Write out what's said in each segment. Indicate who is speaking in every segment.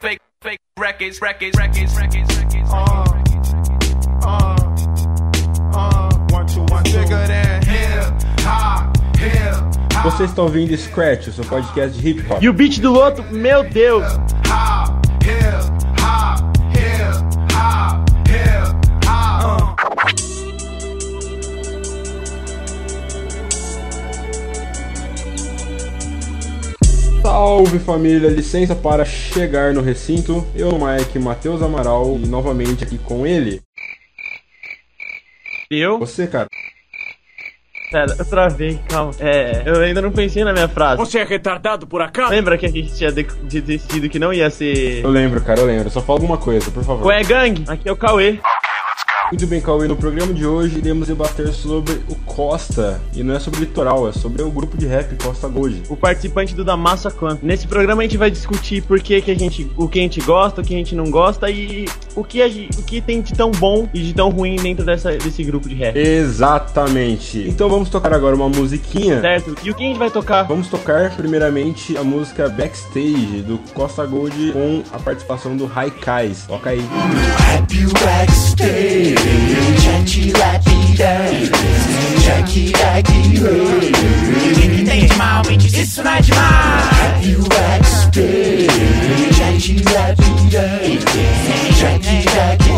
Speaker 1: Fake, fake records, records, records, records, records. Uh, uh, uh, one, two, one, two. Bigger than hip hop, hip hop.
Speaker 2: Você está ouvindo Scratch, o seu podcast de hip hop.
Speaker 3: E o beat do outro, meu Deus!
Speaker 2: Salve família, licença para chegar no recinto. Eu, Mike Matheus Amaral, e novamente aqui com ele.
Speaker 3: Eu?
Speaker 2: Você, cara.
Speaker 3: Pera, eu travei, calma. É, eu ainda não pensei na minha frase.
Speaker 4: Você é retardado por acaso?
Speaker 3: Lembra que a gente tinha de- de- decidido que não ia ser.
Speaker 2: Eu lembro, cara, eu lembro. Só fala alguma coisa, por favor.
Speaker 3: Ué, gang, aqui é o Cauê.
Speaker 2: Muito bem, Cauê. No programa de hoje iremos debater sobre o Costa. E não é sobre o litoral, é sobre o grupo de rap Costa Gold.
Speaker 3: O participante do Da Massa Quanto. Nesse programa a gente vai discutir por que, que a gente. o que a gente gosta, o que a gente não gosta e o que, a o que tem de tão bom e de tão ruim dentro dessa, desse grupo de rap.
Speaker 2: Exatamente. Então vamos tocar agora uma musiquinha.
Speaker 3: Certo? E o que a gente vai tocar?
Speaker 2: Vamos tocar primeiramente a música Backstage do Costa Gold com a participação do Raikais. Toca aí.
Speaker 5: Happy backstage,
Speaker 6: Quem tem de mal me diz isso não é demais
Speaker 5: Happy backstage, chat lapidez, check daqui,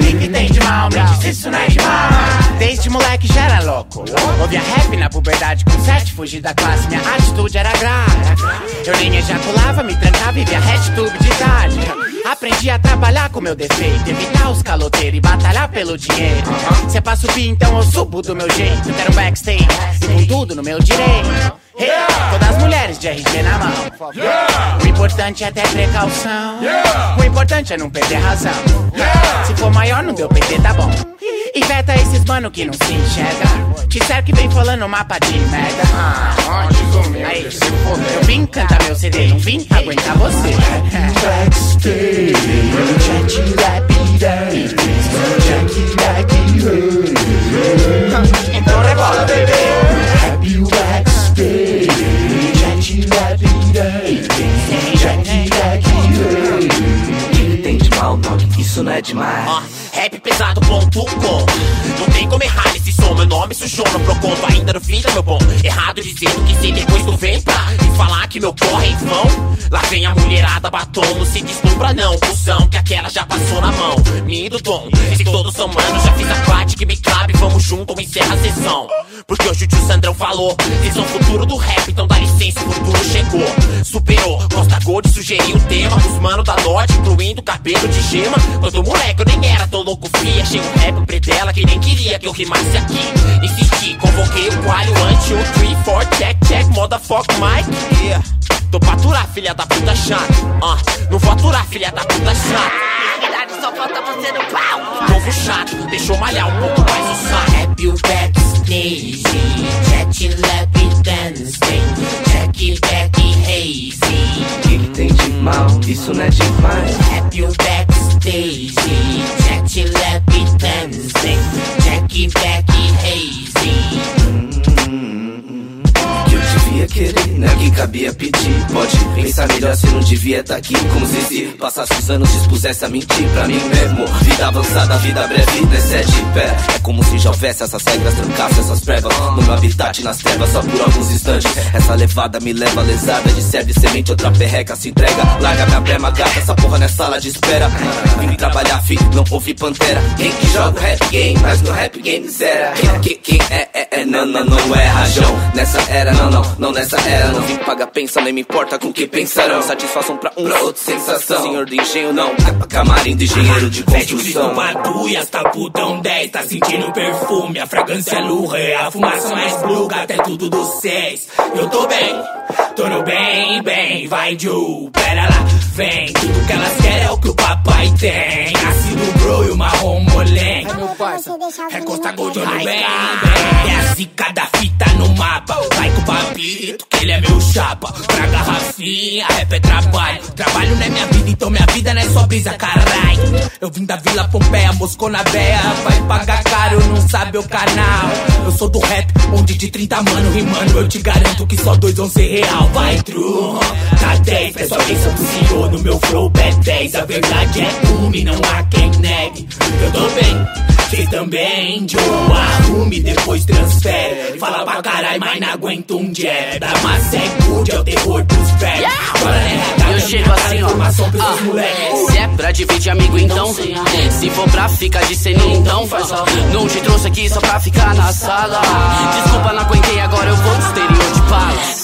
Speaker 6: Quem que tem de mal me diz isso não é demais Desde moleque já era louco. Ouvia rap na puberdade com sete Fugi da classe, minha atitude era grave. Eu nem ejaculava, me trancava e via RedTube de tarde Aprendi a trabalhar com meu defeito Evitar os caloteiros e batalhar pelo dinheiro. Se é pra subir, então eu subo do meu jeito Quero backstage com tudo no meu direito Hey, todas as mulheres de RG na mão. O importante é ter precaução. O importante é não perder razão. Se for maior, não deu PT, tá bom. Inveta esses mano que não se enxerga. Te serve que vem falando mapa de merda. Ah, Aí, eu vim cantar meu CD, não vim aguentar você.
Speaker 5: Backstage, chat
Speaker 6: Então rebola, bebê
Speaker 7: Isso não é demais.
Speaker 6: Ó, rap pesado ponto com. Não tem como errar nesse som Meu nome sujou no Proconto Ainda fim tá meu bom. Errado dizendo que sei depois tu vem pra falar que meu corre é em vão. Lá vem a mulherada batom Não se deslumbra não, cuzão Que aquela já passou na mão. Me do tom Se todos são manos Já fiz a parte que me cabe Vamos junto encerra a sessão Porque hoje o tio Sandrão falou Vocês são o futuro do rap Então dá licença, o futuro chegou. Superou, Costa Gold sugeriu o tema Os mano da Norte, incluindo cabelo de gema. Quando moleque eu nem era, tô louco fia Achei um rap predela que nem queria que eu rimasse aqui. Insisti, convoquei o qualho One, two, three, four, check, check Motherfuck, Mike, yeah. Tô pra aturar, filha da puta chata. Ah, não vou aturar, filha da puta chata. Só falta você no pau. Povo chato, deixou malhar um pouco mais o saco. Happy backstage Jet lap dancing Check back hazy
Speaker 7: Que que tem de mal? Isso não é demais.
Speaker 6: Happy backstage Jet lap dancing Check back
Speaker 7: querer, é o que cabia pedir. Pode pensar melhor se não devia tá aqui. Como se se passasse os anos dispusesse a mentir pra mim mesmo. Vida avançada, vida breve, nesse é de pé. É como se já houvesse essas regras, trancasse essas provas. No meu habitat, nas trevas, só por alguns instantes. Essa levada me leva lesada, de serve semente, outra perreca se entrega. Larga minha brema, gata, essa porra não é sala de espera. Vim trabalhar, fi, não ouvi pantera. Quem que joga o rap game, mas no rap game zera. Quem, quem é, é, é, não, não, não é rajão. Nessa era, não, não, não nessa era. Não vim pagar pensão, nem me importa com o que pensarão. Satisfação pra um, pra outro, sensação. Senhor do engenho, não. Ca- Camarim do engenheiro de construção.
Speaker 8: bagulhas, tá putão 10, tá sentindo o perfume, a fragrância lurre, a fumaça mais bluga, até tudo do 6. Eu tô bem, tô no bem, bem, vai Ju, pera lá, vem, tudo que elas querem é o que o papai tem. Ácido bro e o marrom molengo. É Costa Gold, tô no bem, bem. É a zica da fita no mapa. Vai com o papito, que ele é meu chapa. Pra garrafinha, rap é trabalho. Trabalho não é minha vida, então minha vida não é só brisa, caralho. Eu vim da Vila Pompeia, Moscou na veia. Vai pagar caro, não sabe o canal. Eu sou do rap, onde de 30 mano rimando. Eu te garanto que só dois vão ser real. vai true. Tá 10, presta atenção pro senhor no meu flow bad 10. A verdade é uma não há quem negue. Eu tô bem, cês também, Joe. Arrume, depois transfere. Fala pra caralho, mas não aguento um jab. Da massa é good, é o terror dos. Bora RH,
Speaker 4: Eu chego assim, ó. Ah. Se é pra dividir amigo, então. Se for pra ficar de ceninha, então. Não te trouxe aqui só pra ficar na sala. Desculpa, não aguentei, agora eu vou no exterior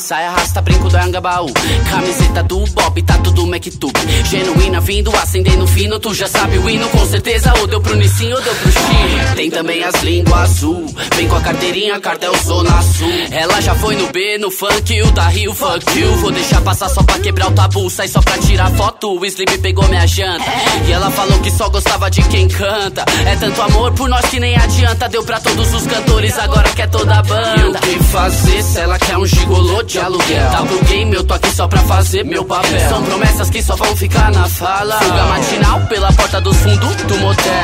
Speaker 4: de pala. Sai, arrasta, brinco da Angabaú. Camiseta do Bob, tá tudo MacTube. Genuína vindo, acendendo fino. Tu já sabe o hino, com certeza. Ou deu pro Nissin ou deu pro Chile. Tem também as línguas azul. Vem com a carteirinha, cartel Zona Sul. Ela já foi no B, no funk, o da Rio, fuck you. Vou deixar passar só pra quebrar o tabu. Sai só pra tirar foto. O Sleep pegou minha janta. E ela falou que só gostava de quem canta. É tanto amor por nós que nem adianta. Deu pra todos os cantores, agora quer toda a banda. E o que fazer se ela quer um gigolô de aluguel? Tá pro game, eu tô aqui só pra fazer meu papel. São promessas que só vão ficar na fala. Fuga matinal pela porta dos fundos do motel.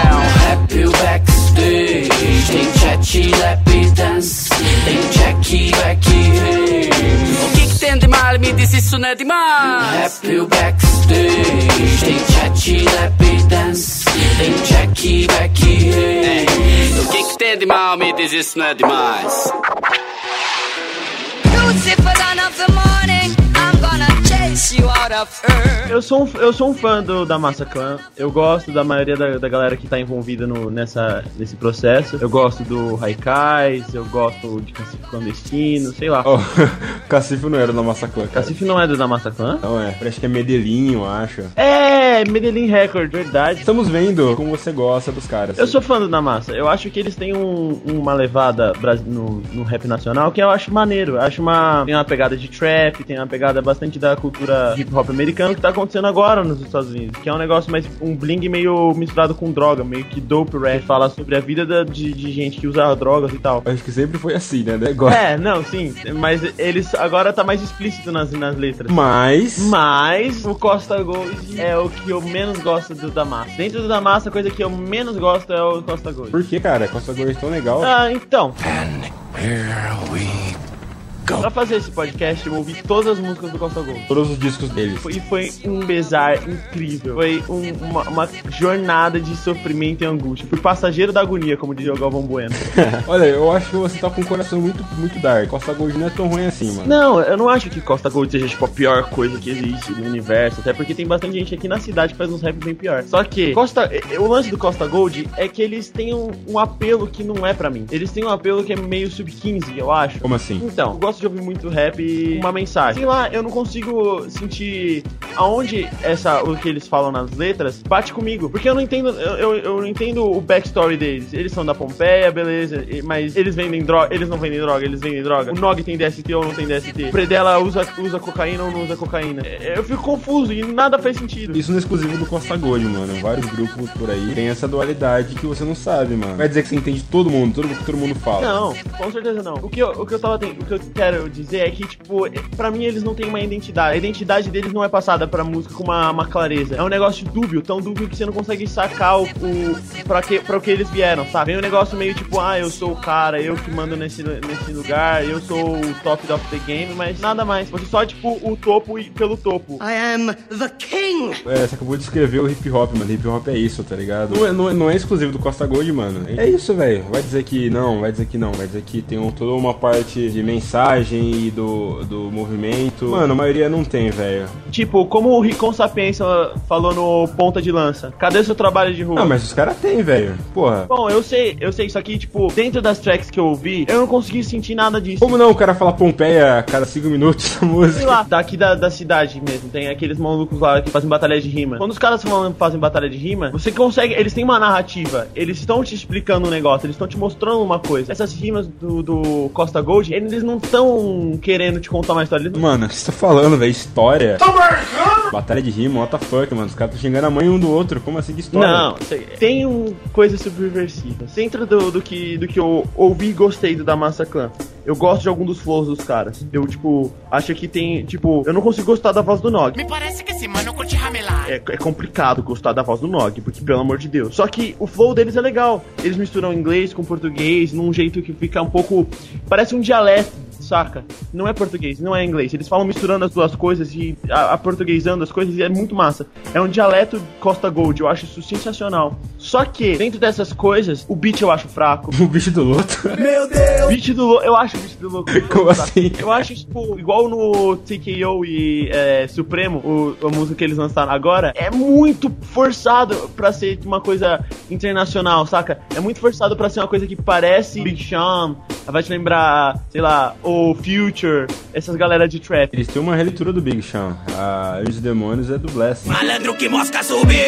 Speaker 4: Happy backstage. Tem chat, lap dance. Tem check, back. O que que tem de mal? Me diz isso não é demais. Happy backstage. Tem chat, lap dance. Tem check, back. O que que tem de mal? Me diz isso não é demais.
Speaker 9: Lucifer, chase you out of earth.
Speaker 3: Eu sou, um, eu sou um fã do, da Massa Clan. Eu gosto da maioria da, da galera que tá envolvida no, nessa, nesse processo. Eu gosto do Haikais, eu gosto de Cacife Clandestino, sei lá.
Speaker 2: Cacife não era da Massaclan, cara.
Speaker 3: Cacife não é do da Massa Clan?
Speaker 2: Não é. Acho que é Medellín, eu acho.
Speaker 3: É, Medellín Record, verdade.
Speaker 2: Estamos vendo como você gosta dos caras.
Speaker 3: Eu sou fã do Namassa. Eu acho que eles têm um- uma levada no, no rap nacional que eu acho maneiro. Eu acho uma. Tem uma pegada de trap, tem uma pegada bastante da cultura hip hop americano que tá acontecendo agora nos Estados Unidos. Que é um negócio mais. um bling meio misturado com droga, meio que dope rap. Fala sobre a vida da- de, de gente que usa drogas e tal.
Speaker 2: Acho que sempre foi assim, né? Agora.
Speaker 3: É, não, sim. Mas eles agora tá mais explícito nas, nas letras.
Speaker 2: Mas.
Speaker 3: Mas o Costa Gold é o que eu menos gosto do da massa. Dentro do da massa, a coisa que eu menos gosto é o Costa Gold.
Speaker 2: Por que, cara? Costa Gold é tão legal.
Speaker 3: Ah, então. Pra fazer esse podcast, eu ouvi todas as músicas do Costa Gold.
Speaker 2: Todos os discos deles.
Speaker 3: E foi um bezar incrível. Foi um- uma, uma jornada de sofrimento e angústia. Fui passageiro da agonia, como dizia o Galvão Bueno.
Speaker 2: Olha, eu acho que você tá com um coração muito, muito dark. Costa Gold não é tão ruim assim, mano.
Speaker 3: Não, eu não acho que Costa Gold seja tipo a pior coisa que existe no universo, até porque tem bastante gente aqui na cidade que faz uns raps bem pior. Só que Costa, o lance do Costa Gold é que eles têm um, um apelo que não é pra mim. Eles têm um apelo que é meio sub 15, eu acho.
Speaker 2: Como assim?
Speaker 3: Então, gosto de ouvir muito rap e uma mensagem. Sei lá, eu não consigo sentir aonde essa o que eles falam nas letras bate comigo, porque eu não entendo, eu, eu, não entendo o backstory deles. Eles são da Pompeia, beleza, mas eles vendem droga, eles não vendem droga, eles vendem droga. O Nog tem DST ou não tem DST? O Predella usa usa cocaína ou não usa cocaína? É, Eu fico confuso e nada faz sentido.
Speaker 2: Isso não é exclusivo do Costa Gold, mano. Vários grupos por aí tem essa dualidade que você não sabe, mano. Vai dizer que você entende todo mundo, tudo que todo mundo fala.
Speaker 3: Não, com certeza não. O que eu, o que eu tava ten- o que eu quero dizer é que, tipo, pra mim eles não têm uma identidade. A identidade deles não é passada pra música com uma, uma clareza. É um negócio dúbio, tão dúbio que você não consegue sacar o, o pra, que, pra o que eles vieram, sabe? Vem um negócio meio tipo, ah, eu sou o cara, eu que mando nesse, nesse lugar, eu sou o top of the game, mas nada mais. Você só, tipo, o topo e pelo topo.
Speaker 9: I am the king.
Speaker 2: É, você acabou de escrever o hip hop, mano. Hip hop é isso, tá ligado? Não é, não é, não é exclusivo do Costa Gold, mano. É isso, velho. Vai dizer que não, vai dizer que não. Vai dizer que tem um- toda uma parte de mensagem e do, do movimento. Mano, a maioria não tem, velho.
Speaker 3: Tipo, como o Ricon Sapiência falou no Ponta de Lança. Cadê seu trabalho de rua?
Speaker 2: Ah, mas os caras têm, velho. Porra.
Speaker 3: Bom, eu sei, eu sei, isso aqui, tipo, dentro das tracks que eu ouvi, eu não consegui sentir nada disso.
Speaker 2: Como não o cara fala Pompeia a cada cinco minutos na música?
Speaker 3: Sei lá, daqui da, da cidade mesmo, tem aqueles malucos lá que fazem batalha de rima. Quando os caras falam, fazem batalha de rima, você consegue, eles têm uma narrativa, eles estão te explicando um negócio, eles estão te mostrando uma coisa. Essas rimas do, do Costa Gold, eles não estão querendo te contar uma história.
Speaker 2: Mano, o que você tá falando, velho? História. Batalha de rima, what the fuck, mano. Os caras estão xingando a mãe um do outro. Como assim de história?
Speaker 3: Não, tem um, coisas subversivas. Dentro do, do, que, do que eu ouvi e gostei do da Massa Clan. Eu gosto de algum dos flows dos caras. Eu, tipo, acho que tem, tipo, eu não consigo gostar da voz do Nog.
Speaker 8: Me parece que esse mano curte ramelar.
Speaker 3: É, é complicado gostar da voz do Nog, porque pelo amor de Deus. Só que o flow deles é legal. Eles misturam inglês com português num jeito que fica um pouco. Parece um dialeto saca? Não é português, não é inglês. Eles falam misturando as duas coisas e a, portuguesando as coisas e é muito massa. É um dialeto Costa Gold, eu acho isso sensacional. Só que, dentro dessas coisas, o beat eu acho fraco.
Speaker 2: O bicho do luto.
Speaker 3: Meu Deus! Beat do Louco, eu acho o Beat do Louco.
Speaker 2: Como assim?
Speaker 3: Eu acho, tipo, igual no TKO e é, Supremo, o, a música que eles lançaram agora, é muito forçado pra ser uma coisa internacional, saca? É muito forçado pra ser uma coisa que parece Big Sean, vai te lembrar, sei lá, o Future, essas galera de trap.
Speaker 2: Eles têm uma releitura do Big Sean. A Os Demônios é do Blessing.
Speaker 8: Malandro que mosca subiu,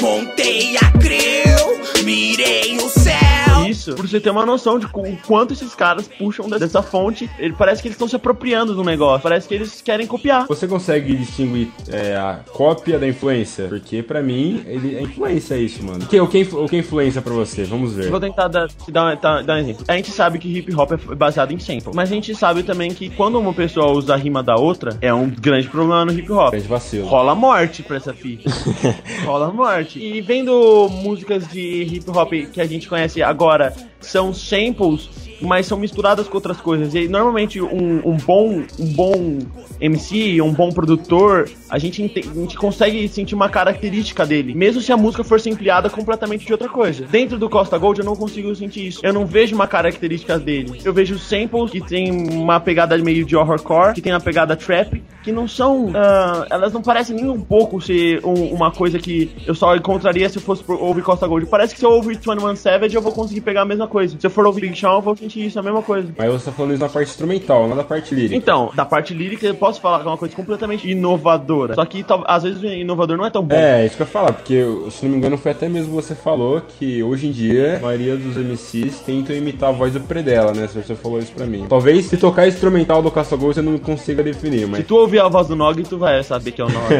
Speaker 8: montei a crew, mirei o céu.
Speaker 3: Isso, pra você ter uma noção de o quanto esses caras puxam dessa fonte, ele parece que eles estão se apropriando do negócio, parece que eles querem copiar.
Speaker 2: Você consegue distinguir é, a cópia da influência? Porque pra mim, ele, a influência é isso, mano. O que, o que, o que é influência pra você? Vamos ver.
Speaker 3: Vou tentar dar, dar, dar, dar um exemplo. A gente sabe que hip hop é baseado em sample, mas a gente sabe também que quando uma pessoa usa a rima da outra, é um grande problema no hip hop.
Speaker 2: Grande vacilo.
Speaker 3: Rola morte pra essa fita. Rola morte. E vendo músicas de hip hop que a gente conhece agora, são samples, mas são misturadas com outras coisas. E normalmente um, um bom um bom MC, um bom produtor, a gente, ente- a gente consegue sentir uma característica dele, mesmo se a música for ampliada completamente de outra coisa. Dentro do Costa Gold eu não consigo sentir isso. Eu não vejo uma característica dele. Eu vejo samples que tem uma pegada meio de horrorcore, que tem uma pegada trap, que não são. ah, elas não parecem nem um pouco ser um- uma coisa que eu só encontraria se eu fosse ouvir Costa Gold. Parece que se eu ouvir 21 Savage eu vou conseguir pegar a mesma coisa. Se eu for ouvir Big Sean, eu vou sentir isso, a mesma coisa.
Speaker 2: Mas você tá falando isso na parte instrumental, não na parte lírica.
Speaker 3: Então, da parte lírica eu posso falar que é uma coisa completamente inovadora. Só que às vezes o inovador não é tão bom.
Speaker 2: É, isso que eu ia falar, porque se não me engano foi até mesmo você falou que hoje em dia a maioria dos MCs tentam imitar a voz do Predela, né? Se você falou isso pra mim. Talvez se tocar instrumental do Caça Gol você não consiga definir,
Speaker 3: Se
Speaker 2: mas.
Speaker 3: tu ouvir a voz do Nog, tu vai saber que é o Nog.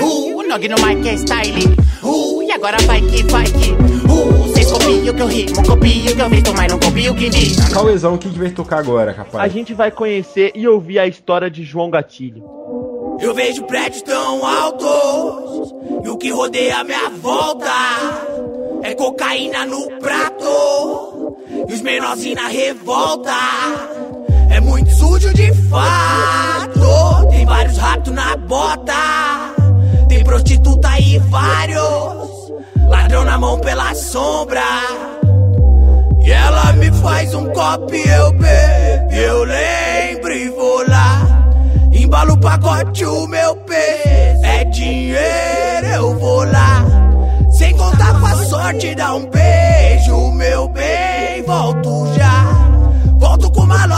Speaker 8: Uh, o Nog no mic é style. Uh, e agora vai que vai que. Uh, cês copiam que eu rimo, copiam que eu meto, mas não copiam que diz.
Speaker 2: Cauezão, o que, que vai tocar agora,
Speaker 3: a
Speaker 2: capaz?
Speaker 3: gente vai conhecer e ouvir a história de João Gatilho.
Speaker 8: Eu vejo prédios tão altos e o que rodeia a minha volta é cocaína no prato e os menorzinhos na revolta. É muito sujo de fato, tem vários ratos na bota, tem prostituta e vários ladrão na mão pela sombra. E ela me faz um copo e eu bebo, eu lembro e vou lá. Embalo o pacote, o meu peso é dinheiro, eu vou lá. Sem contar com a sorte, dá um beijo, meu bem, volto já.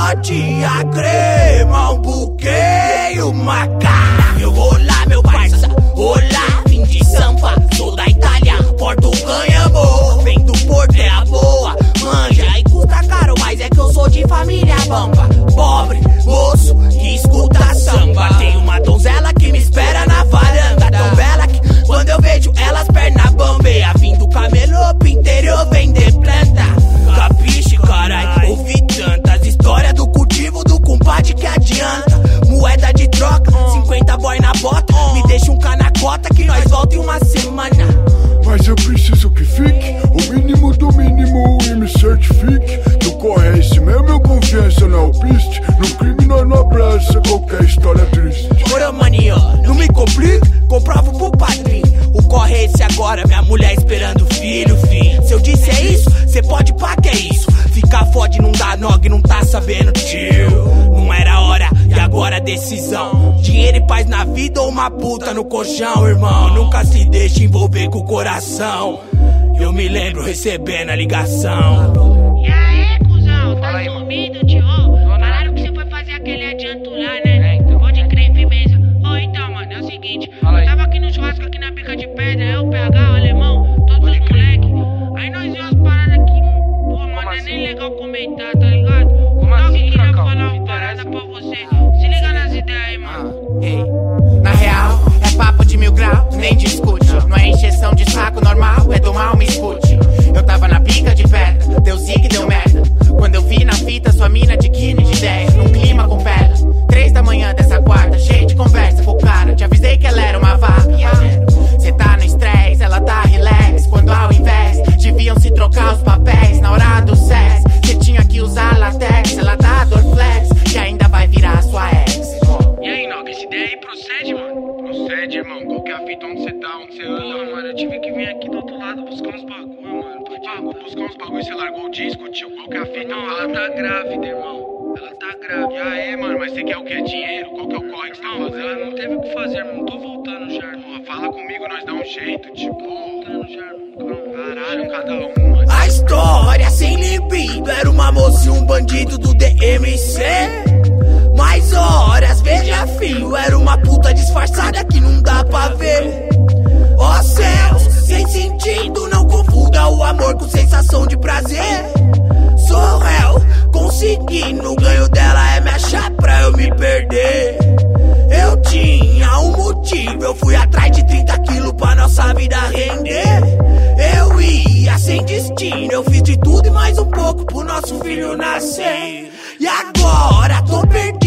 Speaker 8: Malote, a crema, um buquê e uma cara. Eu vou lá, meu parça, olá, vim de Sampa, sou da Itália, porto ganhamo. Vem do Porto, é a boa, manja e custa caro, mas é que eu sou de família bamba. Pobre, moço, que escuta samba. Tem uma donzela que me espera na varanda, tão bela que quando eu vejo elas perna bambeia. Vim do camelopo interior, vender planta. Capiche, carai, compadre que adianta. Moeda de troca, 50 boy na bota. Me deixa um canacota que nós volta em uma semana.
Speaker 10: Mas eu preciso que fique o mínimo do mínimo e me certifique que o corre é esse mesmo. Eu confiança na alpiste.
Speaker 8: Na vida ou uma puta no colchão, irmão. Nunca se deixe envolver com o coração. Eu me lembro recebendo a ligação. Bandido do DMC. Mais horas, veja fio, era uma puta disfarçada que não dá pra ver. Ó céu, sem sentido, não confunda o amor com sensação de prazer. Sou réu, consegui, no ganho dela é me achar pra eu me perder. Eu tinha um motivo, eu fui atrás de 30 quilos pra nossa vida render. Eu ia sem destino, eu fiz de tudo e mais um pouco pro nosso filho nascer. E agora tô perdido,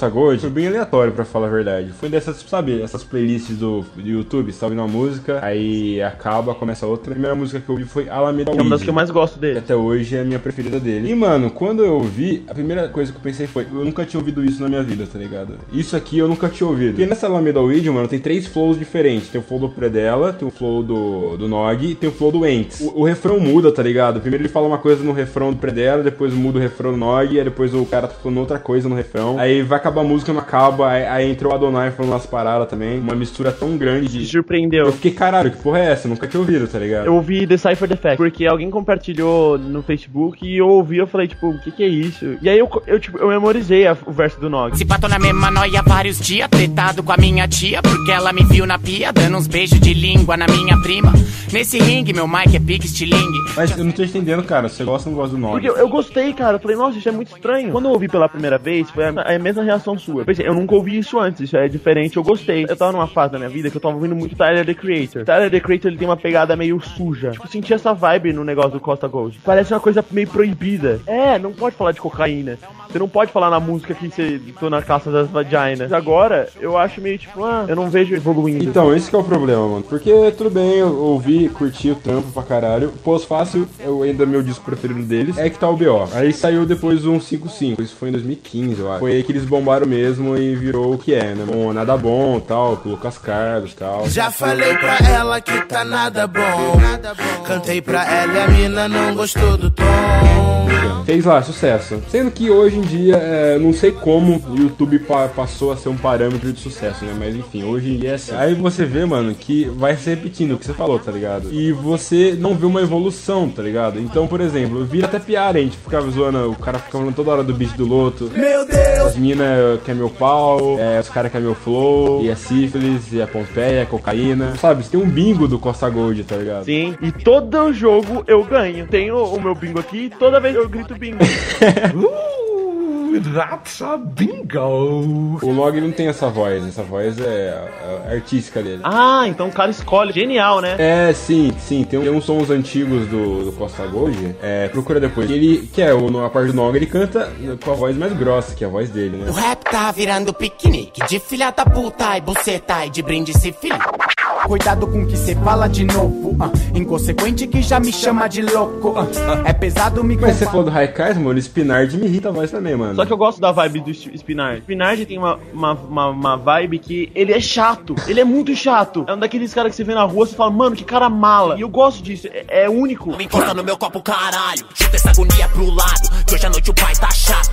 Speaker 2: Costa Gold, foi bem aleatório pra falar a verdade. Foi dessas, sabe, essas playlists do, do YouTube, ouvindo uma música, aí acaba, começa outra. A primeira música que eu ouvi foi Alameda
Speaker 3: É uma das
Speaker 2: Weed.
Speaker 3: que eu mais gosto dele.
Speaker 2: Até hoje é a minha preferida dele. E, mano, quando eu ouvi, a primeira coisa que eu pensei foi: eu nunca tinha ouvido isso na minha vida, tá ligado? Isso aqui eu nunca tinha ouvido. Porque nessa Alameda Weed, mano, tem três flows diferentes: tem o flow do Predella, tem o flow do, do Nog e tem o flow do Ents. O, o refrão muda, tá ligado? Primeiro ele fala uma coisa no refrão do Predella, depois muda o refrão do Nog, aí depois o cara tá falando outra coisa no refrão. Aí vai acabar a música, não acaba, aí, aí entra o Adonai falando umas paradas também. Uma mistura tão grande de.
Speaker 3: Me surpreendeu.
Speaker 2: Eu fiquei, caralho, que porra é essa? Nunca tinha ouvido, tá ligado?
Speaker 3: Eu ouvi the Fact, porque alguém compartilhou no Facebook e eu ouvi, eu falei, tipo, o que que é isso? E aí eu, eu tipo, eu memorizei a- o verso do Nog.
Speaker 4: Se pato na mesma noia vários dias, tretado com a minha tia, porque ela me viu na pia, dando uns beijos de língua na minha prima. Nesse ringue, meu mic é pique estilingue.
Speaker 2: Mas eu não tô entendendo, cara. Você gosta ou não gosta do Nog?
Speaker 3: Porque eu, eu gostei, cara. Eu falei, nossa, isso é muito estranho. Quando eu ouvi pela primeira vez, foi a, a mesma reação sua. Pensei, eu nunca ouvi isso antes, isso é diferente, eu gostei. Eu tava numa fase da minha vida que eu tava ouvindo muito Tyler the Creator. Tyler the Creator ele tem uma pegada meio suja. Tipo, senti essa vibe no negócio do Costa Gold. Parece uma coisa meio proibida. É, não pode falar de cocaína. Você não pode falar na música que você tô na caça das vaginas. Agora, eu acho meio tipo, ah, eu não vejo evoluindo.
Speaker 2: Então, esse que é o problema, mano. Porque tudo bem, eu ouvi, curti o trampo pra caralho. Pós fácil, eu ainda meu disco preferido deles é que tá o BO. Aí saiu depois um 55. Isso foi em 2015, eu acho. Foi aí que eles bombaram mesmo e virou o que é, né? Bom, nada bom tal, com o Lucas Carlos tal.
Speaker 8: Já falei pra ela que tá nada bom. Cantei pra ela e a mina não gostou do tom.
Speaker 2: Fez lá, sucesso. Sendo que hoje em dia, é, não sei como o YouTube pa- passou a ser um parâmetro de sucesso, né? Mas enfim, hoje em dia é assim. Aí você vê, mano, que vai se repetindo o que você falou, tá ligado? E você não vê uma evolução, tá ligado? Então, por exemplo, vira até piada, a gente ficava zoando, o cara ficava falando toda hora do bicho do loto.
Speaker 8: Meu Deus!
Speaker 2: As minas quer meu pau, é, os caras quer meu flow, e a sífilis, e a pompeia, a cocaína. Sabe, você tem um bingo do Costa Gold, tá ligado?
Speaker 3: Sim, e todo jogo eu ganho. Tenho o meu bingo aqui e toda vez eu grito bingo.
Speaker 5: That's a bingo.
Speaker 2: O Log não tem essa voz, essa voz é a artística dele.
Speaker 3: ah, então o cara escolhe. Genial, né?
Speaker 2: É, sim, sim. Tem, tem uns sons antigos do, do Costa Gold. É, procura depois. Ele, que é o, a parte do Nog, ele canta com a voz mais grossa, que é a voz dele, né?
Speaker 4: O rap tá virando piquenique de filha da puta e buceta e de brinde se filho.
Speaker 11: Cuidado com o que cê fala de novo. ah. Inconsequente que já me chama de louco. ah. É pesado me
Speaker 2: Mas você falou do Raikais, mano, o Spinard me irrita a voz também, mano.
Speaker 3: Só que eu gosto da vibe do Sp- Spinard. Spinard tem uma, uma, uma, uma vibe que ele é chato. Ele é muito chato. É um daqueles caras que você vê na rua e você fala, mano, que cara mala. E eu gosto disso. É, é único.
Speaker 6: Me encosta no meu copo, caralho. Chuta essa agonia pro lado. Que hoje à noite o pai tá chato.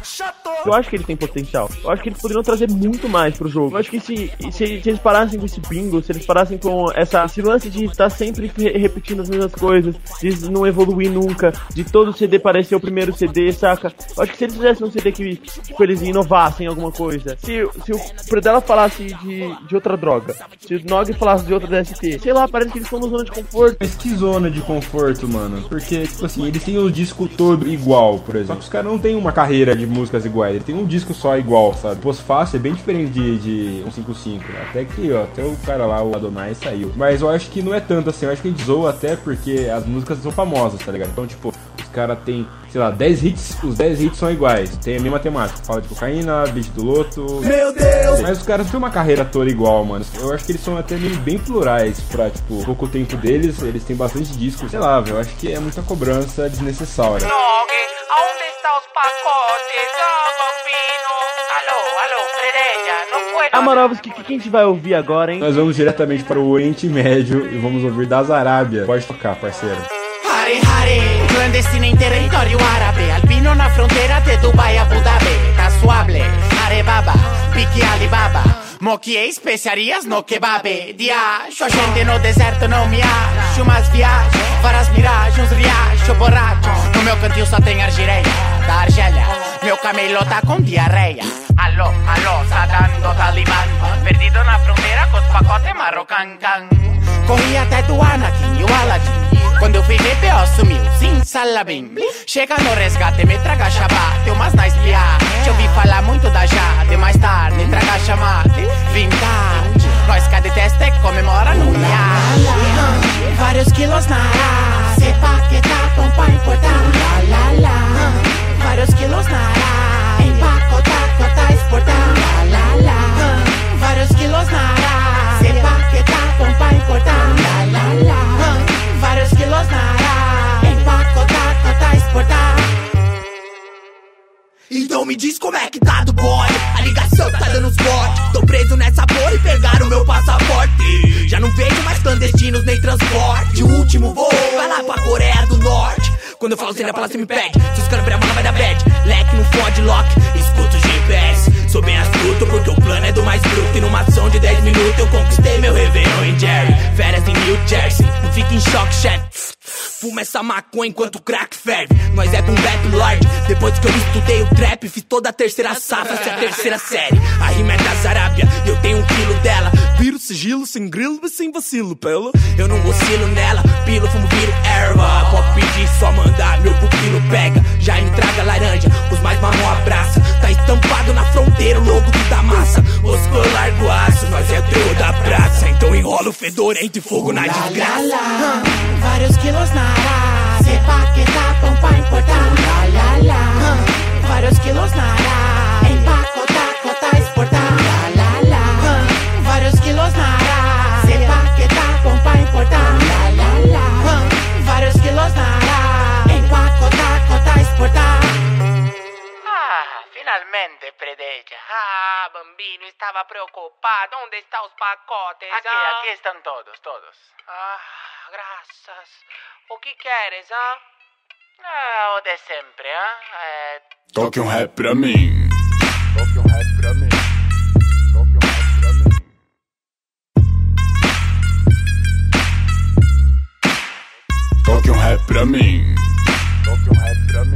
Speaker 3: Eu acho que ele tem potencial. Eu acho que eles poderiam trazer muito mais pro jogo. Eu acho que se, se, se eles parassem com esse bingo, se eles parassem com essa, esse lance de estar sempre re- repetindo as mesmas coisas, de não evoluir nunca, de todo CD parecer o primeiro CD, saca? Eu acho que se eles fizessem um CD que tipo, eles inovassem em alguma coisa, se, se o Predella falasse de, de outra droga, se o Nog falasse de outra DST, sei lá, parece que eles estão na zona de conforto.
Speaker 2: Mas que zona de conforto, mano. Porque, tipo assim, eles têm o disco todo igual, por exemplo. Os caras não têm uma carreira de músicas iguais. Ele tem um disco só igual, sabe? Pós fácil é bem diferente de, de 155. Até que, ó, até o cara lá, o Adonai, saiu. Mas eu acho que não é tanto assim, eu acho que a gente zoa até porque as músicas são famosas, tá ligado? Então, tipo, os caras tem, sei lá, 10 hits, os 10 hits são iguais, tem a mesma temática. Fala de cocaína, bicho do loto.
Speaker 1: Meu Deus!
Speaker 2: Mas os caras têm uma carreira toda igual, mano. Eu acho que eles são até meio bem plurais pra, tipo, pouco tempo deles, eles têm bastante discos. Sei lá, velho, eu acho que é muita cobrança desnecessária.
Speaker 12: Aonde está os pacotes? Oh, bambino.
Speaker 3: Amarovski, o que, que a gente vai ouvir agora, hein?
Speaker 2: Nós vamos diretamente para o Oriente Médio e vamos ouvir das Arábia. Pode tocar, parceiro.
Speaker 6: Hare Hare, clandestina em território árabe Albino na fronteira de Dubai a Abu Dhabi Casuable, Arebaba, pique Alibaba Moquie especiarias no kebab Diacho, a gente no deserto não me acho Mas viajo, várias miragens, uns riachos, borracho No meu cantinho só tem argireia, da Argélia Meu camelo tá com diarreia Alô, alô, tá dando talibã Perdido na fronteira com os pacotes marrocan Corri até do Anakin e o Aladdin quando eu fui ver, B.O. sumiu, sim, salabim Chega no resgate, me traga chabate Umas na espiar, te ouvi falar muito da Jade Mais tarde, traga chamate, vintage Nós cada teste comemora no iate Vários quilos na ara Sepa que tá bom pra importar La la la Vários quilos na ara Empacotar, cotar, exportar la Vários quilos na que tá bom pra importar. La Vários quilos na área Empacotar, cotar, exportar então me diz como é que tá do bode A ligação tá dando os botes Tô preso nessa porra e pegaram meu passaporte. Já não vejo mais clandestinos nem transporte. O último voo. Vai lá pra Coreia Quando eu falo sem a palavra você me pede. Se os caras abrir a vai dar bad. Leque no fode lock Escuta o GPS Sou bem astuto porque o plano é do mais bruto. E numa ação de 10 minutos eu conquistei meu Réveillon em Jerry. Férias em New Jersey Não fique em choque, chefe Fuma essa maconha enquanto o crack ferve. Nós é com rap lord Depois que eu estudei o trap Fiz toda a terceira safra, é a terceira série. A rima é das Arábia e eu tenho um quilo dela. Viro sigilo, sem grilo e sem vacilo, pelo. Eu não oscilo nela, pilo, fumo, viro erva. Pode pedir, só mandar, meu pupilo pega. Já entrega laranja, os mais marrom abraça. Tá estampado na fronteira o logo da massa Os largo aço, nós é teu da praça. Então enrola o fedorento e fogo na desgraça. Vários quilos na área Sepa que tá bom pra importar. La la la. Vários quilos na área Empacotar, cotar, exportar La la la. Vários quilos na área Sepa que tá bom pra importar. La la la. Vários quilos na área Empacotar, cotar, exportar
Speaker 12: Ah, finalmente, Fredeja. Ah, bambino, estava preocupado. Onde estão os pacotes?
Speaker 6: Aqui,
Speaker 12: ah?
Speaker 6: aqui estão todos, todos.
Speaker 12: Ah, graças. O que queres, ah? Ah, o de sempre, ah? É...
Speaker 10: Toque um rap pra mim.
Speaker 2: Toque um rap pra mim.
Speaker 10: Toque um rap pra mim.
Speaker 2: Toque um rap pra mim. Toque um rap pra mim.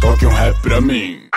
Speaker 10: Toque um rap pra mim.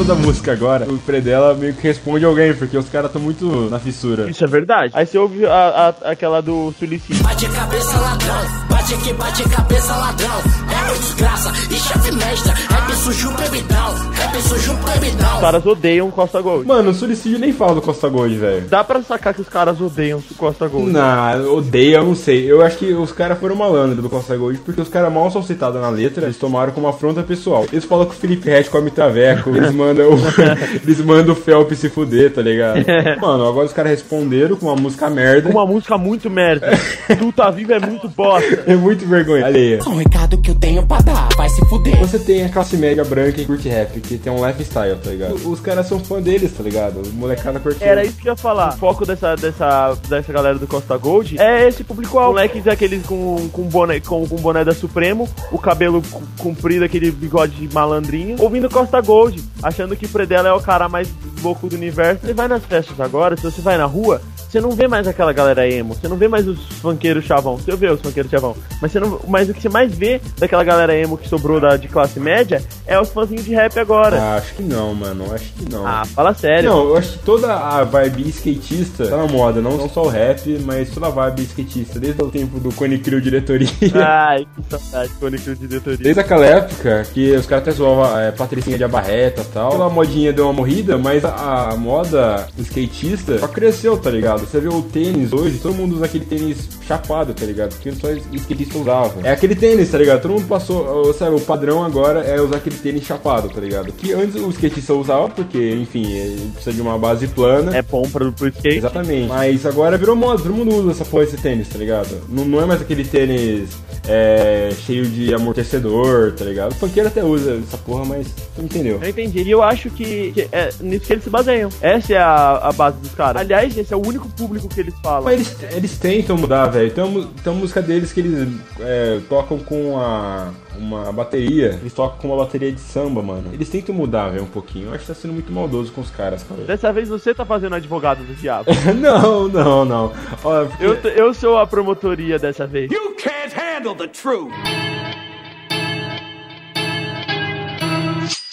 Speaker 2: Toda música agora, o Predela meio que responde alguém, porque os caras estão muito na fissura.
Speaker 3: Isso é verdade. Aí você ouve a, a- aquela do suicídio.
Speaker 4: Bate cabeça ladrão, bate que bate cabeça ladrão. É desgraça, e chefe mestra. Rap sujo proibidão, rap sujo
Speaker 3: Os caras odeiam Costa Gold.
Speaker 2: Mano, o Suicídio nem fala do Costa Gold, velho.
Speaker 3: Dá pra sacar que os caras odeiam o Costa Gold.
Speaker 2: Não, odeia, eu não sei. Eu acho que os caras foram malandros do Costa Gold, porque os caras mal são citados na letra, eles tomaram como afronta pessoal. Eles falam que o Felipe Red come traveco, eles mandam o, eles mandam o Felp se fuder, tá ligado? Mano, agora os caras responderam com uma música merda.
Speaker 3: Uma música muito merda. tu tá vivo é muito bosta.
Speaker 2: É muito vergonha alheia.
Speaker 6: Um recado que eu tenho pra dar, vai se fuder
Speaker 2: Você tem a classe média branca que curte rap, que tem um lifestyle, tá ligado? Os caras são fã deles, tá ligado? O molecada curte.
Speaker 3: Era isso que eu ia falar. O foco dessa, dessa, dessa galera do Costa Gold é esse público-alvo. Moleques aqueles com, com, boné, com, com boné da Supremo, o cabelo comprido, aquele bigode de malandrinho, ouvindo Costa Gold, achando que o Predella é o cara mais louco do universo. Você vai nas festas agora, se você vai na rua, Você não vê mais aquela galera emo, você não vê mais os funkeiros chavão. Você vê os funkeiros chavão, mas você não, mas o que você mais vê daquela galera emo que sobrou da, de classe média é os fãzinhos de rap agora.
Speaker 2: Ah, acho que não, mano. Acho que não.
Speaker 3: Ah, fala sério.
Speaker 2: Não, eu acho que toda a vibe skatista tá na moda, não, não só o rap, mas toda a vibe skatista, desde o tempo do Cone Crew diretoria.
Speaker 3: Ai, que saudade, Cone Crew diretoria.
Speaker 2: Desde aquela época que os caras até zoavam é, Patricinha de abarreta e tal. Aquela modinha deu uma morrida, mas a, a moda skatista só cresceu, tá ligado? Você vê o tênis hoje, todo mundo usa aquele tênis chapado, tá ligado? Que só skatista usava. É aquele tênis, tá ligado? Todo mundo passou, sabe, o padrão agora é usar aquele tênis chapado, tá ligado? Que antes o skatista usava porque, enfim, ele precisa de uma base plana.
Speaker 3: É bom pra, pro skate.
Speaker 2: Exatamente. Mas agora virou moda, todo mundo usa essa porra desse tênis, tá ligado? Não, não é mais aquele tênis é, cheio de amortecedor, tá ligado? O funkeiro até usa essa porra, mas tu entendeu.
Speaker 3: Eu entendi. E eu acho que, que é nisso que eles se baseiam. Essa é a, a base dos caras. Aliás, esse é o único público que eles falam.
Speaker 2: Mas eles, eles tentam mudar, velho. Tem, tem uma música deles que eles é, tocam com a, uma bateria. Eles tocam com uma bateria de samba, mano. Eles tentam mudar, velho, um pouquinho. Eu acho que tá sendo muito maldoso com os caras, cara.
Speaker 3: Dessa vez você tá fazendo advogado do diabo.
Speaker 2: não, não, não. Olha, porque...
Speaker 3: eu, eu sou a promotoria dessa vez.
Speaker 8: You can't handle the truth.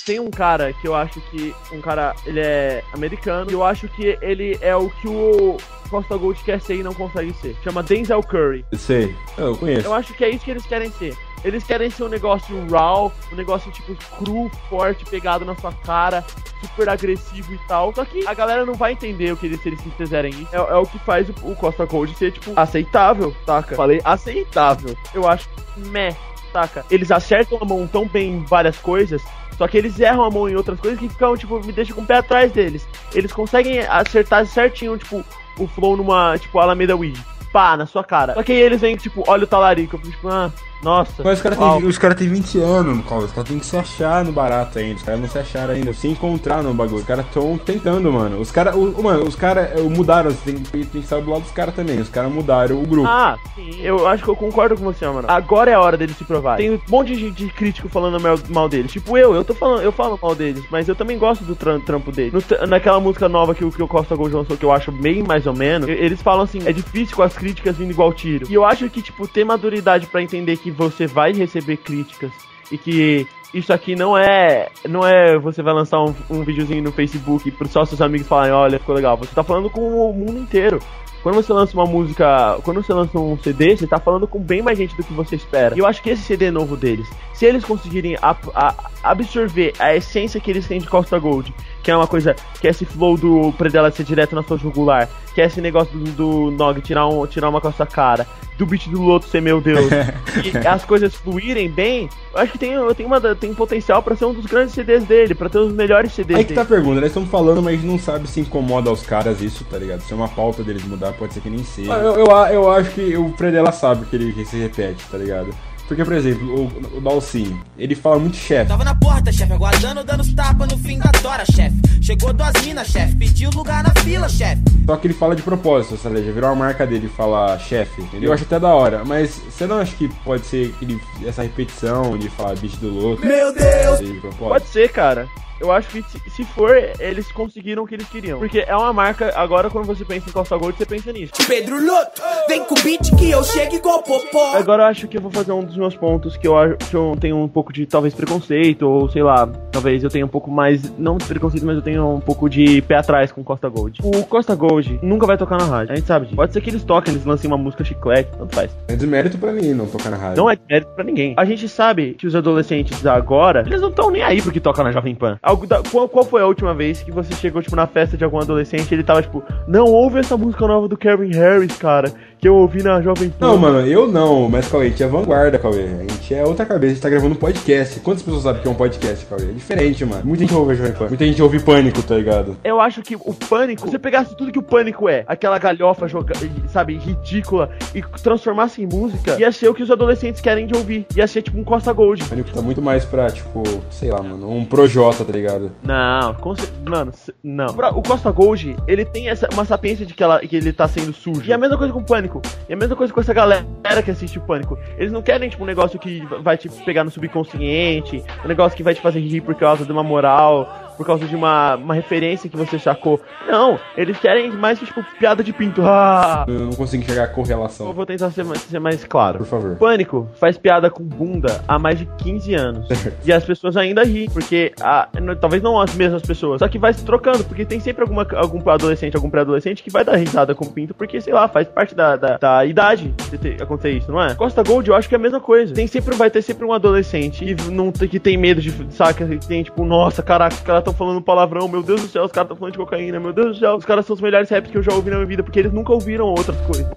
Speaker 3: Tem um cara que eu acho que. Um cara, ele é americano. E eu acho que ele é o que o Costa Gold quer ser e não consegue ser. Chama Denzel Curry.
Speaker 2: Sei, eu conheço.
Speaker 3: Eu acho que é isso que eles querem ser. Eles querem ser um negócio raw, um negócio tipo cru, forte, pegado na sua cara, super agressivo e tal. Só que a galera não vai entender o que eles, se eles fizerem isso. É, é o que faz o, o Costa Gold ser, tipo, aceitável, saca? Falei aceitável. Eu acho meh, saca? Eles acertam a mão tão bem em várias coisas só que eles erram a mão em outras coisas que ficam, tipo, me deixam com o pé atrás deles. Eles conseguem acertar certinho, tipo, o flow numa, tipo, Alameda Weed. Pá, na sua cara. Só que aí eles vêm, tipo, olha o talarico. Tipo, ah, nossa.
Speaker 2: Mas os caras têm cara tem 20 anos, Paulo. Os caras têm que se achar no barato ainda. Os caras não se acharam ainda. Se encontrar no bagulho. Os caras estão tentando, mano. Os caras. Mano, os caras mudaram. Você tem, tem que estar do lado dos caras também. Os caras mudaram o grupo.
Speaker 3: Ah, sim. Eu acho que eu concordo com você, mano. Agora é a hora deles se provar. Tem um monte de, de crítico falando mal, mal deles. Tipo eu, eu tô falando, eu falo mal deles, mas eu também gosto do tram, trampo deles. No, naquela música nova que, que o Costa Gold lançou, que eu acho bem mais ou menos, eles falam assim: é difícil com as críticas vindo igual tiro. E eu acho que, tipo, ter maturidade para entender que você vai receber críticas e que isso aqui não é não é você vai lançar um, um videozinho no Facebook para só seus amigos falarem, olha, ficou legal. Você tá falando com o mundo inteiro. Quando você lança uma música, quando você lança um CD, você tá falando com bem mais gente do que você espera. E eu acho que esse CD é novo deles, se eles conseguirem a, a, absorver a essência que eles têm de Costa Gold, que é uma coisa, que é esse flow do Predela ser direto na sua jugular, que é esse negócio do, do Nog tirar, um, tirar uma com a sua cara, do beat do Loto ser meu Deus, e as coisas fluírem bem, eu acho que tem, tem, uma, tem potencial para ser um dos grandes CDs dele, para ter os melhores CDs
Speaker 2: Aí que tá a pergunta, nós estamos falando, mas não sabe se incomoda aos caras isso, tá ligado? Se é uma pauta deles mudar, pode ser que nem seja. Eu, eu, eu acho que o Predela sabe que ele que se repete, tá ligado? Porque, por exemplo, o, o Dalcin, ele fala muito chefe.
Speaker 13: Tava na porta, chefe, aguardando, dando os tapas no fim da tora, chefe. Chegou duas minas, chefe, pediu lugar na fila, chefe.
Speaker 2: Só que ele fala de propósito, essa já virou uma marca dele falar chefe, entendeu? Eu acho até da hora, mas você não acha que pode ser aquele, essa repetição de falar bicho do louco?
Speaker 3: Meu Deus! Pode ser, cara eu acho que se for, eles conseguiram o que eles queriam. Porque é uma marca, agora quando você pensa em Costa Gold, você pensa nisso.
Speaker 13: Pedro Loto, vem com o beat que eu chego igual popó.
Speaker 3: Agora eu acho que eu vou fazer um dos meus pontos que eu acho que eu tenho um pouco de talvez preconceito, ou sei lá, talvez eu tenha um pouco mais, não de preconceito, mas eu tenho um pouco de pé atrás com Costa Gold. O Costa Gold nunca vai tocar na rádio, a gente sabe disso. Pode ser que eles toquem, eles lancem uma música chiclete, tanto faz.
Speaker 2: É desmérito pra mim não tocar na rádio.
Speaker 3: Não é desmérito pra ninguém. A gente sabe que os adolescentes agora, eles não estão nem aí porque toca na Jovem Pan. Algo da, qual, qual foi a última vez que você chegou, tipo, na festa de algum adolescente e ele tava, tipo, não, ouve essa música nova do Kevin Harris, cara, que eu ouvi na Jovem Pan.
Speaker 2: Não, mano, eu não, mas, Cauê, a gente é vanguarda, Cauê. A gente é outra cabeça, a gente tá gravando um podcast. Quantas pessoas sabem que é um podcast, Cauê? É diferente, mano. Muita gente ouve a Jovem Pan. Muita gente ouve Pânico, tá ligado?
Speaker 3: Eu acho que o Pânico, se você pegasse tudo que o Pânico é, aquela galhofa, joga, sabe, ridícula, e transformasse em música, ia ser o que os adolescentes querem de ouvir. Ia ser, tipo, um Costa Gold.
Speaker 2: O Pânico tá muito mais pra, tipo, sei lá, mano, um Projota, tá ligado?
Speaker 3: Não, com Mano, não. O Costa Gold, ele tem essa, uma sapiência de que, ela, que ele tá sendo sujo. E a mesma coisa com o Pânico. E a mesma coisa com essa galera que assiste o Pânico. Eles não querem, tipo, um negócio que vai te pegar no subconsciente, um negócio que vai te fazer rir por causa de uma moral por causa de uma, uma referência que você sacou. Não, eles querem mais, tipo, piada de pinto. Ah!
Speaker 2: Eu não consigo enxergar a correlação.
Speaker 3: Eu vou tentar ser mais, ser mais claro.
Speaker 2: Por favor.
Speaker 3: Pânico faz piada com bunda há mais de 15 anos. e as pessoas ainda riem, porque a, talvez não as mesmas pessoas, só que vai se trocando, porque tem sempre alguma, algum adolescente, algum pré-adolescente que vai dar risada com pinto, porque, sei lá, faz parte da, da, da idade de ter- acontecer isso, não é? Costa Gold eu acho que é a mesma coisa. Tem sempre, vai ter sempre um adolescente que, não, que tem medo de, saca, que tem tipo, nossa, caraca, os caras estão falando palavrão, meu Deus do céu, os caras estão falando de cocaína, meu Deus do céu, os caras são os melhores raps que eu já ouvi na minha vida, porque eles nunca ouviram outras coisas.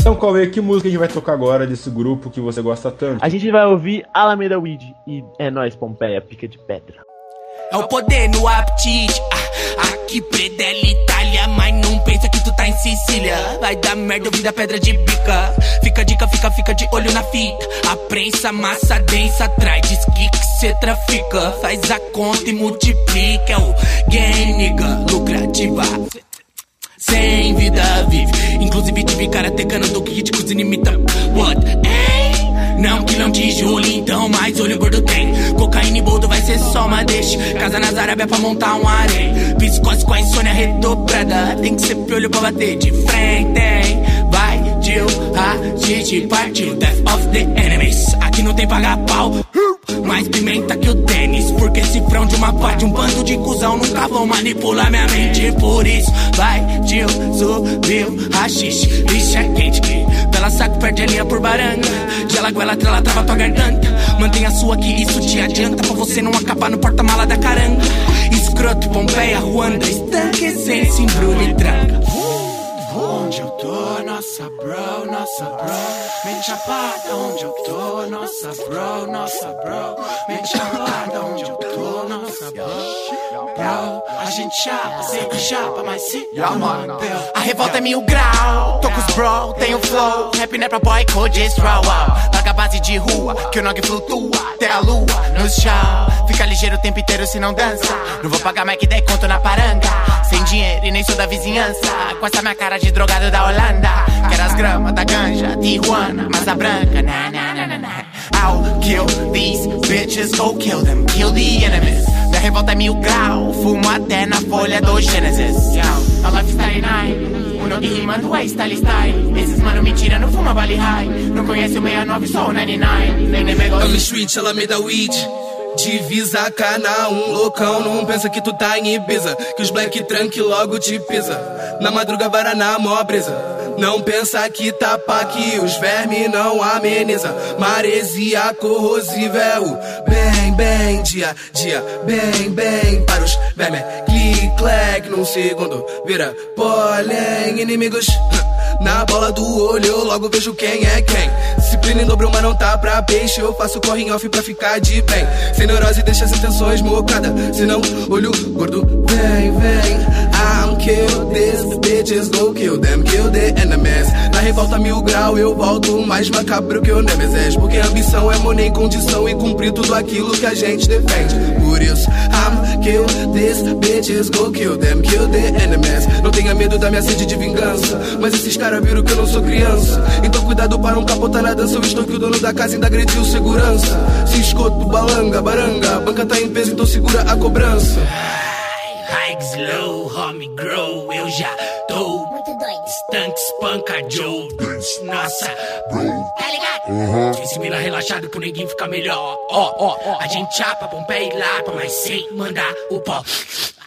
Speaker 2: Então, Cauê, que música a gente vai tocar agora desse grupo que você gosta tanto?
Speaker 3: A gente vai ouvir Alameda Weed e É Nós Pompeia, Pica de Pedra.
Speaker 8: É o poder no apetite. Ah, aqui predela Itália, mas não pensa que tu tá em Sicília. Vai dar merda, vida pedra de bica. Fica dica, fica, fica de olho na fita. A prensa, massa densa atrás. Diz que cê trafica. Faz a conta e multiplica. É o game, nigga, lucrativa. Sem vida vive. Inclusive tive cara tecando do que de cozinha imita. What? Ei? Não que não te julgue, então uma deixa. Casa nas Arábia pra montar um harém. Psicose com a insônia redobrada. Tem que ser piolho pra bater de frente, hein? Vai, Jill, a partiu. Death of the enemies. Aqui não tem pagar pau. Mais pimenta que o tênis. Porque cifrão de uma parte, um bando de cuzão nunca vão manipular minha mente. Por isso, vai, Jill, subiu, rachixe. Bicho é quente que pela saco perde a linha por baranga. Gela, goela, trela, trava tua garganta. Mantenha a sua que isso te adianta pra você não acabar no porta-mala da caranga. Escroto, Pompeia, Ruanda, estanque, se embrulha e tranca. Onde eu tô, nossa bro, nossa bro Mente chapada, onde eu tô, nossa bro, nossa bro Mente chapada, onde eu tô, nossa bro A gente chapa, sempre chapa, mas se A revolta é mil grau, tô com os bro, tenho flow. Rap não é pra boy, code roll out Larga a base de rua, que o nog flutua. Até a lua, no chão. Fica ligeiro o tempo inteiro se não dança. Não vou pagar mais que 10 conto na paranga. Sem dinheiro e nem sou da vizinhança. Com essa minha cara de drogado da Holanda. Quero as gramas da ganja, Tijuana Mas a branca, na na na na na. I'll kill these bitches, go kill them. Kill the enemies Da revolta é mil grau Fumo até na folha do Genesis A lifestyle nine O nog rimando é style style Esses mano mentira, não fuma vale high Não conhece o 69, só o 99 Nem nem negócio
Speaker 14: Ela street, ela me dá weed. Divisa cana, um loucão. Não pensa que tu tá em Ibiza. Que os black tranque logo te pisa. Na madruga, varaná, mó brisa. Não pensa que tapa que os vermes não ameniza. Maresia corrosiva é o bem, bem, dia, dia, bem, bem. Para os vermes, click, clack, num segundo. Vira pólen, inimigos. Na bola do olho eu logo vejo quem é quem. Disciplina em dobro, mas não tá pra peixe. Eu faço corre off pra ficar de bem. Sem neurose, deixa as intenções mocada. Senão, olho gordo, vem, vem. I'm kill this bitches, go kill them, kill the Na revolta mil grau eu volto mais macabro que o Nemesis. Porque ambição é money condição e cumprir tudo aquilo que a gente defende. Por isso, I'm kill this bitches, go kill them, kill the enemies. Não tenha medo da minha sede de vingança. Mas esses caras viram que eu não sou criança. Então cuidado para não capotar na dança. Eu estou que o dono da casa ainda agrediu segurança. Se escoto, balanga, baranga. A banca tá em peso, então segura a cobrança.
Speaker 8: High slow, homie grow, eu já tô Stank, spanka, Joe. Nossa, bro. Tá ligado? Esse mina relaxado que o neguinho fica melhor. Ó, ó, ó. A gente chapa, Pompeia e lapa, mas sem mandar o pó.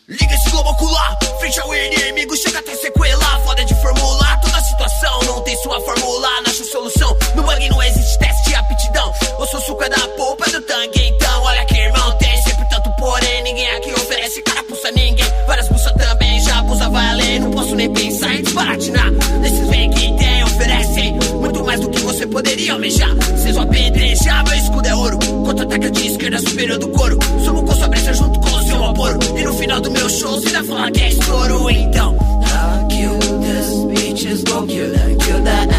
Speaker 8: Liga esse globo ocular, frente ao inimigo, chega até sequela. Foda de formular toda situação, não tem sua fórmula, não acha solução. No bug não existe teste de aptidão. Eu sou suca da polpa do tanque, então Não posso nem pensar em desbaratinar. Esses vem que tem, oferecem muito mais do que você poderia almejar. Vocês vão apedrejar, meu escudo é ouro. Contra-ataque de esquerda superior do couro. Sumo com sua brisa junto com o seu aporo. E no final do meu show, você vai falar que é estouro, então. I'll kill this bitches, go kill them, kill the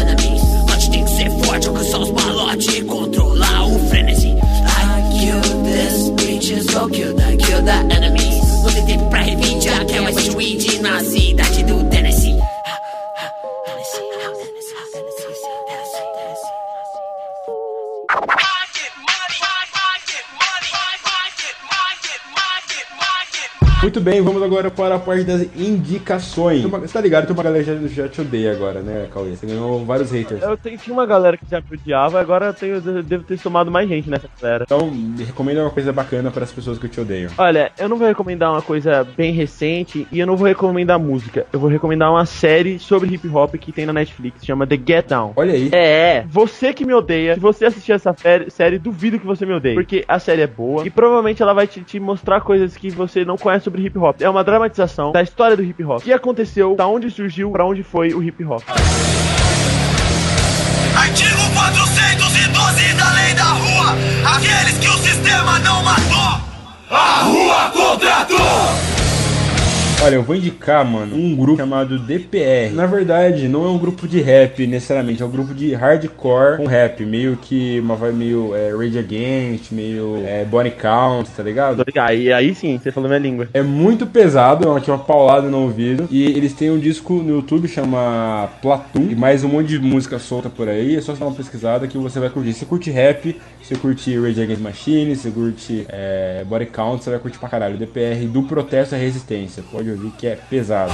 Speaker 2: bem, vamos agora para a parte das indicações. Você tá ligado? Tem uma galera que já, já te odeia agora, né, Cauê? Você ganhou vários haters.
Speaker 3: Eu tenho, tinha uma galera que já me odiava, agora eu, tenho, eu devo ter somado mais gente nessa galera.
Speaker 2: Então, me recomenda uma coisa bacana para as pessoas que te odeiam.
Speaker 3: Olha, eu não vou recomendar uma coisa bem recente e eu não vou recomendar música. Eu vou recomendar uma série sobre hip hop que tem na Netflix, chama The Get Down.
Speaker 2: Olha aí.
Speaker 3: É, você que me odeia, se você assistir essa série, duvido que você me odeie. Porque a série é boa e provavelmente ela vai te, te mostrar coisas que você não conhece sobre hip hop. É uma dramatização da história do hip hop. O que aconteceu, da onde surgiu, pra onde foi o hip hop.
Speaker 1: Artigo 412 da lei da rua. Aqueles que o sistema não matou. A rua contratou.
Speaker 2: Olha, eu vou indicar, mano, um grupo chamado DPR. Na verdade, não é um grupo de rap necessariamente, é um grupo de hardcore com rap, meio que uma vai meio é, Rage Against, meio é, Body Count, tá ligado?
Speaker 3: Aí, aí sim, você falou minha língua.
Speaker 2: É muito pesado, é uma, uma paulada no ouvido. E eles têm um disco no YouTube chama Platoon e mais um monte de música solta por aí. É só você dar uma pesquisada que você vai curtir. Se curte rap, se curte Rage Against Machine, se curte é, Body Count, você vai curtir pra caralho. DPR do Protesto à Resistência. Pode ouvir que é pesado.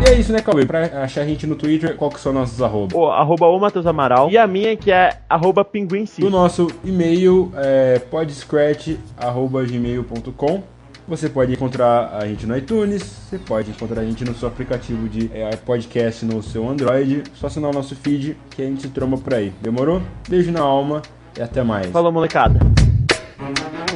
Speaker 2: E é isso, né, Cauê? Pra achar a gente no Twitter, qual que são nossos arrobas?
Speaker 3: O, arroba o Matheus Amaral. E a minha que é arroba pinguim
Speaker 2: No nosso e-mail é podscratch.gmail.com Você pode encontrar a gente no iTunes, você pode encontrar a gente no seu aplicativo de é, podcast no seu Android. Só assinar o nosso feed que a gente se tromba por aí. Demorou? Beijo na alma e até mais.
Speaker 3: Falou, molecada. Thank you.